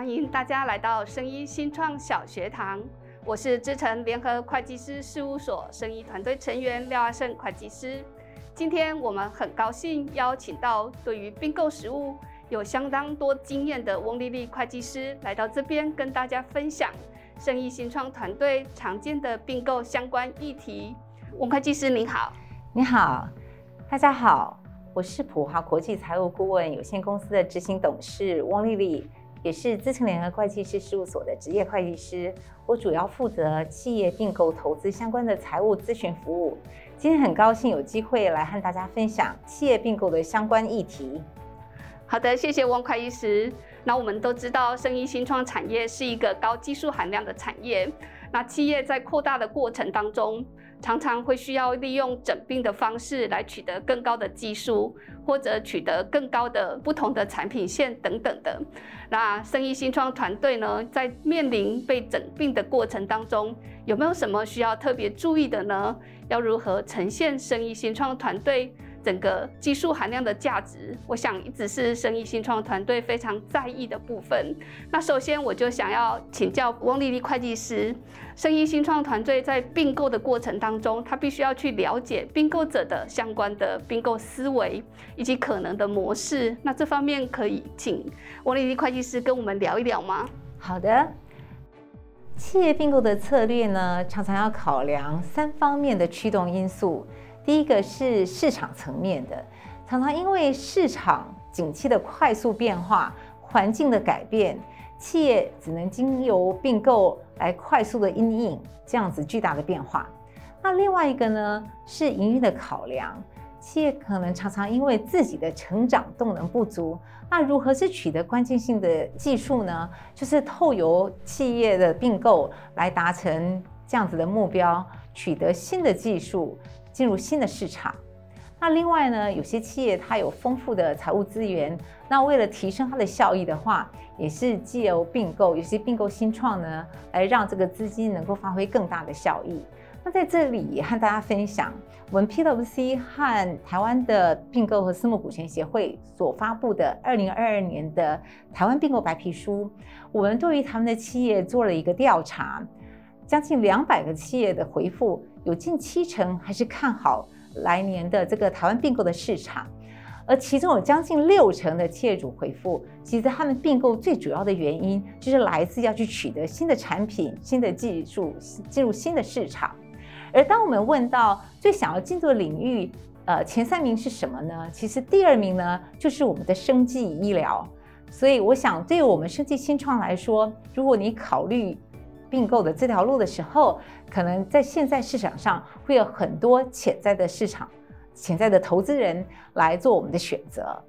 欢迎大家来到生医新创小学堂。我是资诚联合会计师事务所生医团队成员廖阿胜会计师。今天我们很高兴邀请到对于并购实务有相当多经验的翁丽丽会计师来到这边，跟大家分享生意新创团队常见的并购相关议题。翁会计师您好，你好，大家好。我是普华国际财务顾问有限公司的执行董事翁丽丽，也是资诚联合会计师事务所的职业会计师。我主要负责企业并购投资相关的财务咨询服务。今天很高兴有机会来和大家分享企业并购的相关议题。好的，谢谢汪会计师。那我们都知道，生意新创产业是一个高技术含量的产业。那企业在扩大的过程当中，常常会需要利用整病的方式来取得更高的技术，或者取得更高的不同的产品线等等的。那生意新创团队呢，在面临被整病的过程当中，有没有什么需要特别注意的呢？要如何呈现生意新创团队整个技术含量的价值，我想一直是生意新创团队非常在意的部分。那首先我就想要请教汪丽丽会计师，生意新创团队在并购的过程当中，他必须要去了解并购者的相关的并购思维以及可能的模式。那这方面可以请汪丽丽会计师跟我们聊一聊吗？好的，企业并购的策略呢，常常要考量三方面的驱动因素。第一个是市场层面的，常常因为市场景气的快速变化、环境的改变，企业只能经由并购来快速的因应这样子巨大的变化。那另外一个呢，是营运的考量，企业可能常常因为自己的成长动能不足，那如何是取得关键性的技术呢？就是透由企业的并购来达成这样子的目标，取得新的技术。进入新的市场，那另外呢，有些企业它有丰富的财务资源，那为了提升它的效益的话，也是借由并购，有些并购新创呢，来让这个资金能够发挥更大的效益。那在这里和大家分享，我们 PwC 和台湾的并购和私募股权协会所发布的二零二二年的台湾并购白皮书，我们对于他们的企业做了一个调查。将近两百个企业的回复，有近七成还是看好来年的这个台湾并购的市场，而其中有将近六成的企业主回复，其实他们并购最主要的原因就是来自要去取得新的产品、新的技术，进入新的市场。而当我们问到最想要进入的领域，呃，前三名是什么呢？其实第二名呢就是我们的生技医疗。所以我想，对于我们生技新创来说，如果你考虑并购的这条路的时候，可能在现在市场上会有很多潜在的市场、潜在的投资人来做我们的选择。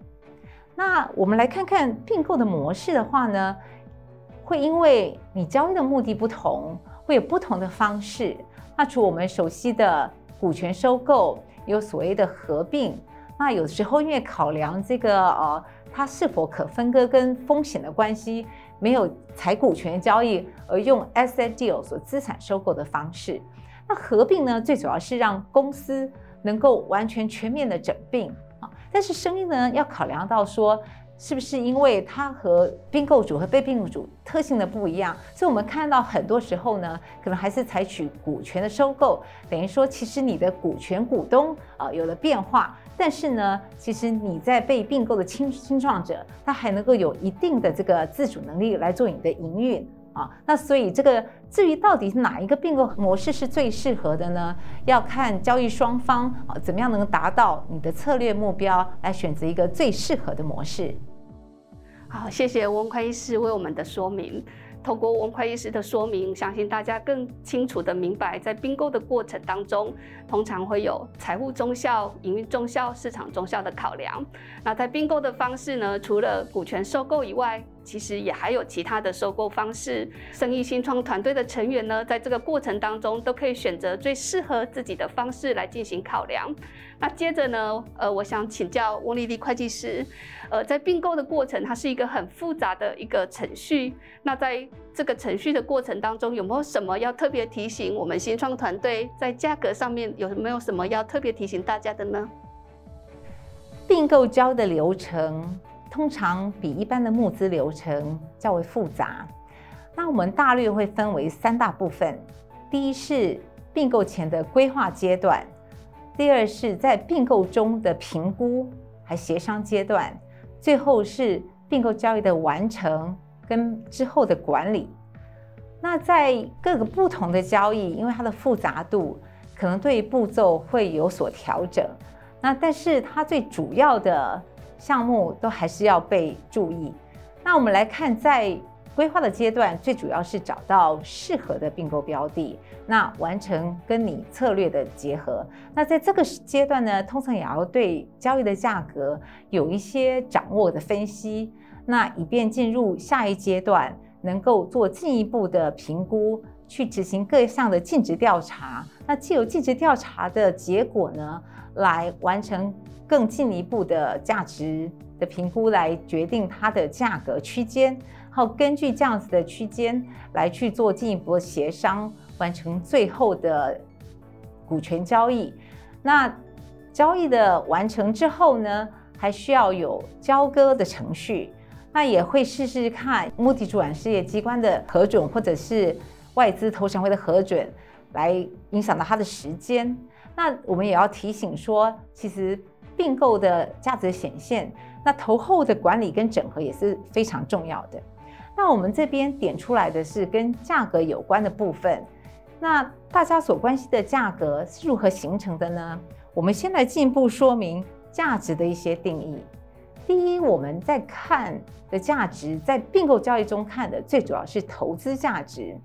那我们来看看并购的模式的话呢，会因为你交易的目的不同，会有不同的方式。那除我们熟悉的股权收购，有所谓的合并。那有时候因为考量这个呃，它是否可分割跟风险的关系。没有采股权交易，而用 asset deal 所资产收购的方式。那合并呢，最主要是让公司能够完全全面的整并啊。但是生意呢，要考量到说，是不是因为它和并购主和被并购主特性的不一样，所以我们看到很多时候呢，可能还是采取股权的收购，等于说其实你的股权股东啊有了变化。但是呢，其实你在被并购的新新创者，他还能够有一定的这个自主能力来做你的营运啊。那所以这个至于到底哪一个并购模式是最适合的呢？要看交易双方啊怎么样能达到你的策略目标，来选择一个最适合的模式。好，谢谢翁会计师为我们的说明。透过翁会计师的说明，相信大家更清楚地明白，在并购的过程当中，通常会有财务中效、营运中效、市场中效的考量。那在并购的方式呢，除了股权收购以外，其实也还有其他的收购方式。生意新创团队的成员呢，在这个过程当中，都可以选择最适合自己的方式来进行考量。那接着呢，呃，我想请教翁丽丽会计师，呃，在并购的过程，它是一个很复杂的一个程序。那在这个程序的过程当中，有没有什么要特别提醒我们新创团队在价格上面有没有什么要特别提醒大家的呢？并购交的流程通常比一般的募资流程较为复杂。那我们大略会分为三大部分：第一是并购前的规划阶段，第二是在并购中的评估还协商阶段，最后是并购交易的完成跟之后的管理。那在各个不同的交易，因为它的复杂度，可能对步骤会有所调整。那但是它最主要的项目都还是要被注意。那我们来看，在规划的阶段，最主要是找到适合的并购标的，那完成跟你策略的结合。那在这个阶段呢，通常也要对交易的价格有一些掌握的分析，那以便进入下一阶段，能够做进一步的评估，去执行各项的尽职调查。那既有尽职调查的结果呢，来完成更进一步的价值的评估，来决定它的价格区间，然后根据这样子的区间来去做进一步的协商，完成最后的股权交易。那交易的完成之后呢，还需要有交割的程序。那也会试试看目的主管事业机关的核准，或者是外资投审会的核准，来影响到它的时间。那我们也要提醒说，其实并购的价值显现，那投后的管理跟整合也是非常重要的。那我们这边点出来的是跟价格有关的部分。那大家所关心的价格是如何形成的呢？我们先来进一步说明价值的一些定义。第一，我们在看的价值，在并购交易中看的最主要是投资价值。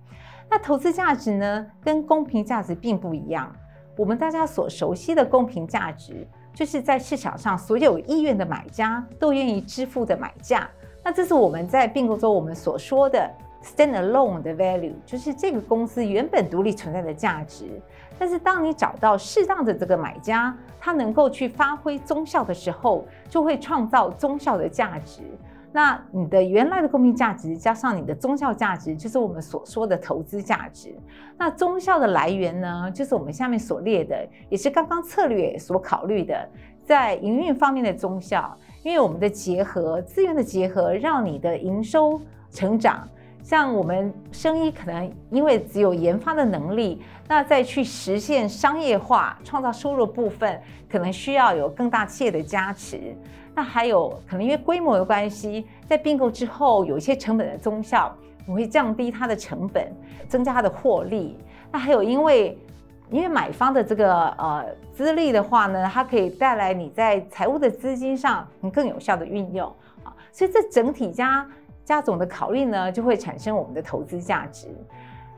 那投资价值呢，跟公平价值并不一样。我们大家所熟悉的公平价值，就是在市场上所有意愿的买家都愿意支付的买价。那这是我们在并购中我们所说的 stand alone 的 value，就是这个公司原本独立存在的价值。但是当你找到适当的这个买家，他能够去发挥综效的时候，就会创造综效的价值。那你的原来的公平价值加上你的综效价值，就是我们所说的投资价值。那综效的来源呢，就是我们下面所列的，也是刚刚策略所考虑的，在营运方面的综效。因为我们的结合资源的结合，让你的营收成长。像我们生意可能因为只有研发的能力，那再去实现商业化、创造收入部分，可能需要有更大企业的加持。那还有可能因为规模的关系，在并购之后有一些成本的综效，我会降低它的成本，增加它的获利。那还有因为因为买方的这个呃资历的话呢，它可以带来你在财务的资金上更有效的运用啊，所以这整体加。加总的考虑呢，就会产生我们的投资价值。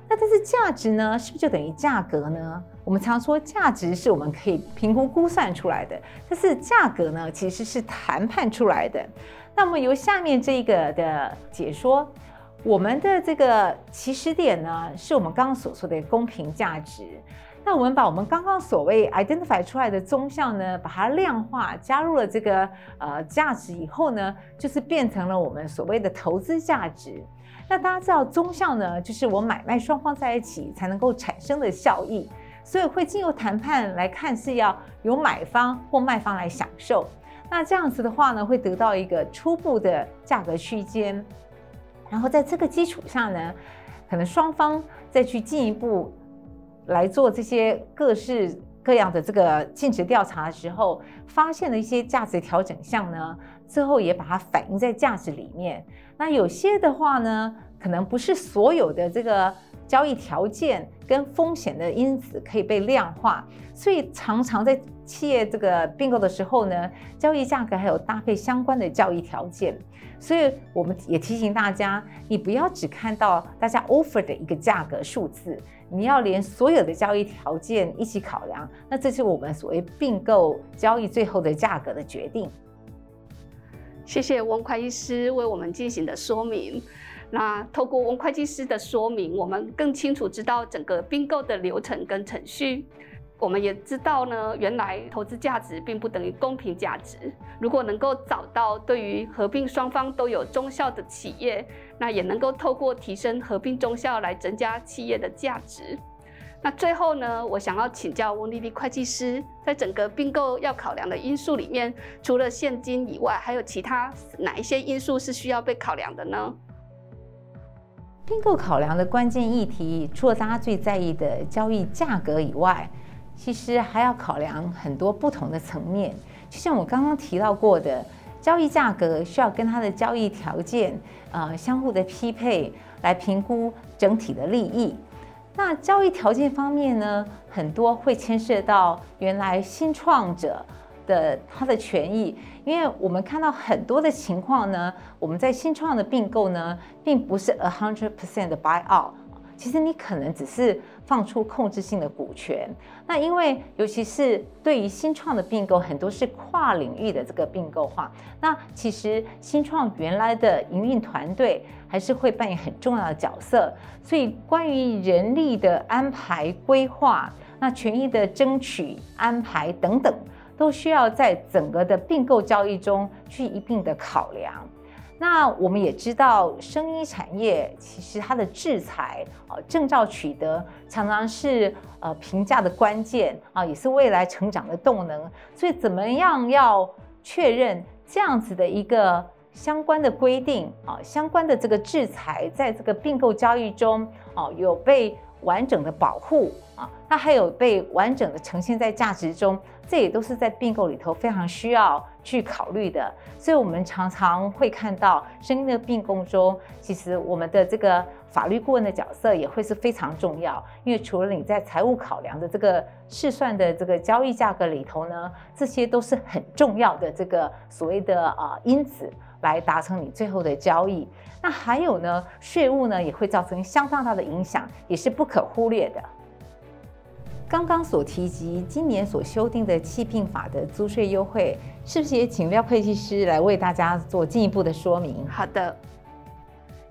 那但是价值呢，是不是就等于价格呢？我们常说价值是我们可以评估估算出来的，但是价格呢，其实是谈判出来的。那么由下面这个的解说，我们的这个起始点呢，是我们刚刚所说的公平价值。那我们把我们刚刚所谓 identify 出来的综效呢，把它量化，加入了这个呃价值以后呢，就是变成了我们所谓的投资价值。那大家知道综效呢，就是我买卖双方在一起才能够产生的效益，所以会经由谈判来看是要由买方或卖方来享受。那这样子的话呢，会得到一个初步的价格区间，然后在这个基础上呢，可能双方再去进一步。来做这些各式各样的这个尽职调查的时候，发现了一些价值调整项呢，最后也把它反映在价值里面。那有些的话呢，可能不是所有的这个交易条件跟风险的因子可以被量化，所以常常在企业这个并购的时候呢，交易价格还有搭配相关的交易条件。所以我们也提醒大家，你不要只看到大家 offer 的一个价格数字。你要连所有的交易条件一起考量，那这是我们所谓并购交易最后的价格的决定。谢谢翁会计师为我们进行的说明。那透过翁会计师的说明，我们更清楚知道整个并购的流程跟程序。我们也知道呢，原来投资价值并不等于公平价值。如果能够找到对于合并双方都有综效的企业，那也能够透过提升合并综效来增加企业的价值。那最后呢，我想要请教翁丽丽会计师，在整个并购要考量的因素里面，除了现金以外，还有其他哪一些因素是需要被考量的呢？并购考量的关键议题，除了大家最在意的交易价格以外，其实还要考量很多不同的层面。就像我刚刚提到过的，交易价格需要跟它的交易条件，呃，相互的匹配，来评估整体的利益。那交易条件方面呢，很多会牵涉到原来新创者的他的权益，因为我们看到很多的情况呢，我们在新创的并购呢，并不是 a hundred percent 的 buy out，其实你可能只是放出控制性的股权。那因为尤其是对于新创的并购，很多是跨领域的这个并购化，那其实新创原来的营运团队。还是会扮演很重要的角色，所以关于人力的安排规划、那权益的争取安排等等，都需要在整个的并购交易中去一并的考量。那我们也知道，生医产业其实它的制裁啊，证照取得常常是呃评价的关键啊，也是未来成长的动能。所以，怎么样要确认这样子的一个？相关的规定啊，相关的这个制裁，在这个并购交易中啊，有被完整的保护啊，它还有被完整的呈现在价值中，这也都是在并购里头非常需要去考虑的。所以，我们常常会看到，生医的并购中，其实我们的这个法律顾问的角色也会是非常重要，因为除了你在财务考量的这个试算的这个交易价格里头呢，这些都是很重要的这个所谓的啊因子。来达成你最后的交易，那还有呢，税务呢也会造成相当大的影响，也是不可忽略的。刚刚所提及今年所修订的企并法的租税优惠，是不是也请廖会计师来为大家做进一步的说明？好的，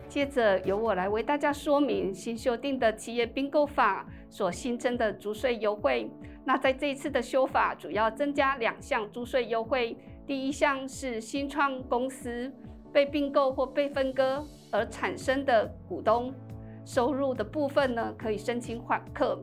接着由我来为大家说明新修订的企业并购法所新增的租税优惠。那在这一次的修法，主要增加两项租税优惠。第一项是新创公司被并购或被分割而产生的股东收入的部分呢，可以申请缓课。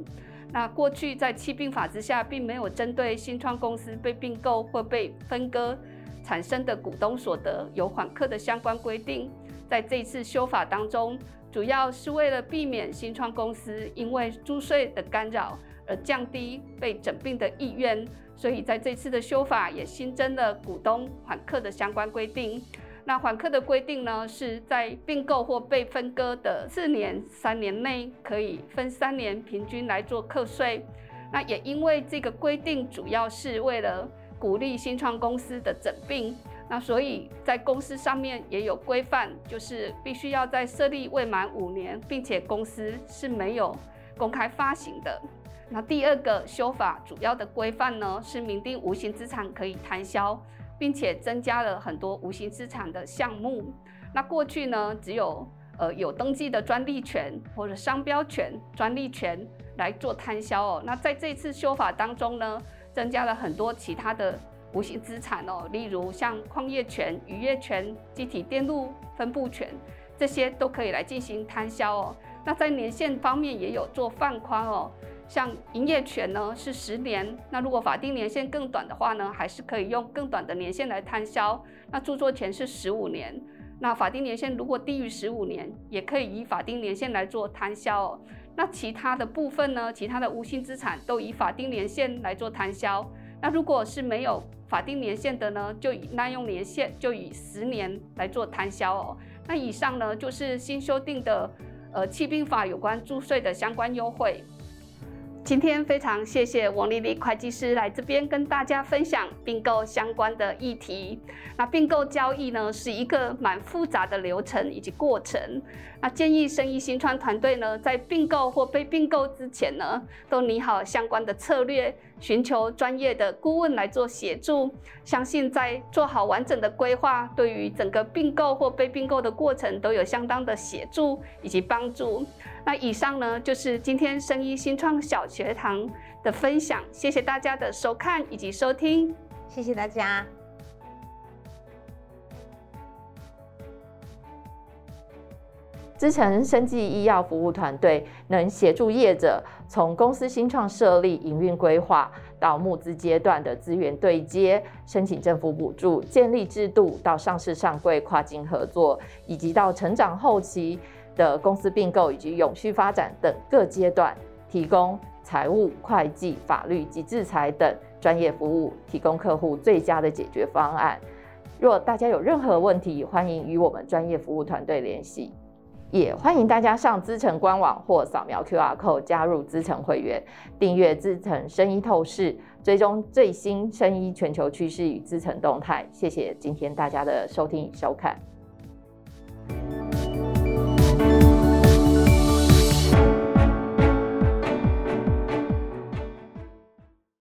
那过去在企并法之下，并没有针对新创公司被并购或被分割产生的股东所得有缓课的相关规定。在这次修法当中，主要是为了避免新创公司因为租税的干扰而降低被整并的意愿。所以在这次的修法也新增了股东缓课的相关规定。那缓课的规定呢，是在并购或被分割的四年、三年内，可以分三年平均来做课税。那也因为这个规定主要是为了鼓励新创公司的整并，那所以在公司上面也有规范，就是必须要在设立未满五年，并且公司是没有公开发行的。那第二个修法主要的规范呢，是明定无形资产可以摊销，并且增加了很多无形资产的项目。那过去呢，只有呃有登记的专利权或者商标权、专利权来做摊销哦。那在这次修法当中呢，增加了很多其他的无形资产哦，例如像矿业权、渔业权、积体电路分布权，这些都可以来进行摊销哦。那在年限方面也有做放宽哦。像营业权呢是十年，那如果法定年限更短的话呢，还是可以用更短的年限来摊销。那著作权是十五年，那法定年限如果低于十五年，也可以以法定年限来做摊销哦。那其他的部分呢，其他的无形资产都以法定年限来做摊销。那如果是没有法定年限的呢，就以耐用年限，就以十年来做摊销哦。那以上呢就是新修订的呃企并法有关注税的相关优惠。今天非常谢谢王丽丽会计师来这边跟大家分享并购相关的议题。那并购交易呢是一个蛮复杂的流程以及过程。那建议生意新创团队呢在并购或被并购之前呢都拟好相关的策略，寻求专业的顾问来做协助。相信在做好完整的规划，对于整个并购或被并购的过程都有相当的协助以及帮助。那以上呢，就是今天生医新创小学堂的分享，谢谢大家的收看以及收听，谢谢大家。资诚生技医药服务团队能协助业者从公司新创设立、营运规划到募资阶段的资源对接、申请政府补助、建立制度到上市上柜、跨境合作，以及到成长后期的公司并购以及永续发展等各阶段，提供财务、会计、法律及制裁等专业服务，提供客户最佳的解决方案。若大家有任何问题，欢迎与我们专业服务团队联系。也欢迎大家上资诚官网或扫描 QR code 加入资诚会员，订阅资诚生医透视，追踪最新生医全球趋势与资诚动态。谢谢今天大家的收听与收看。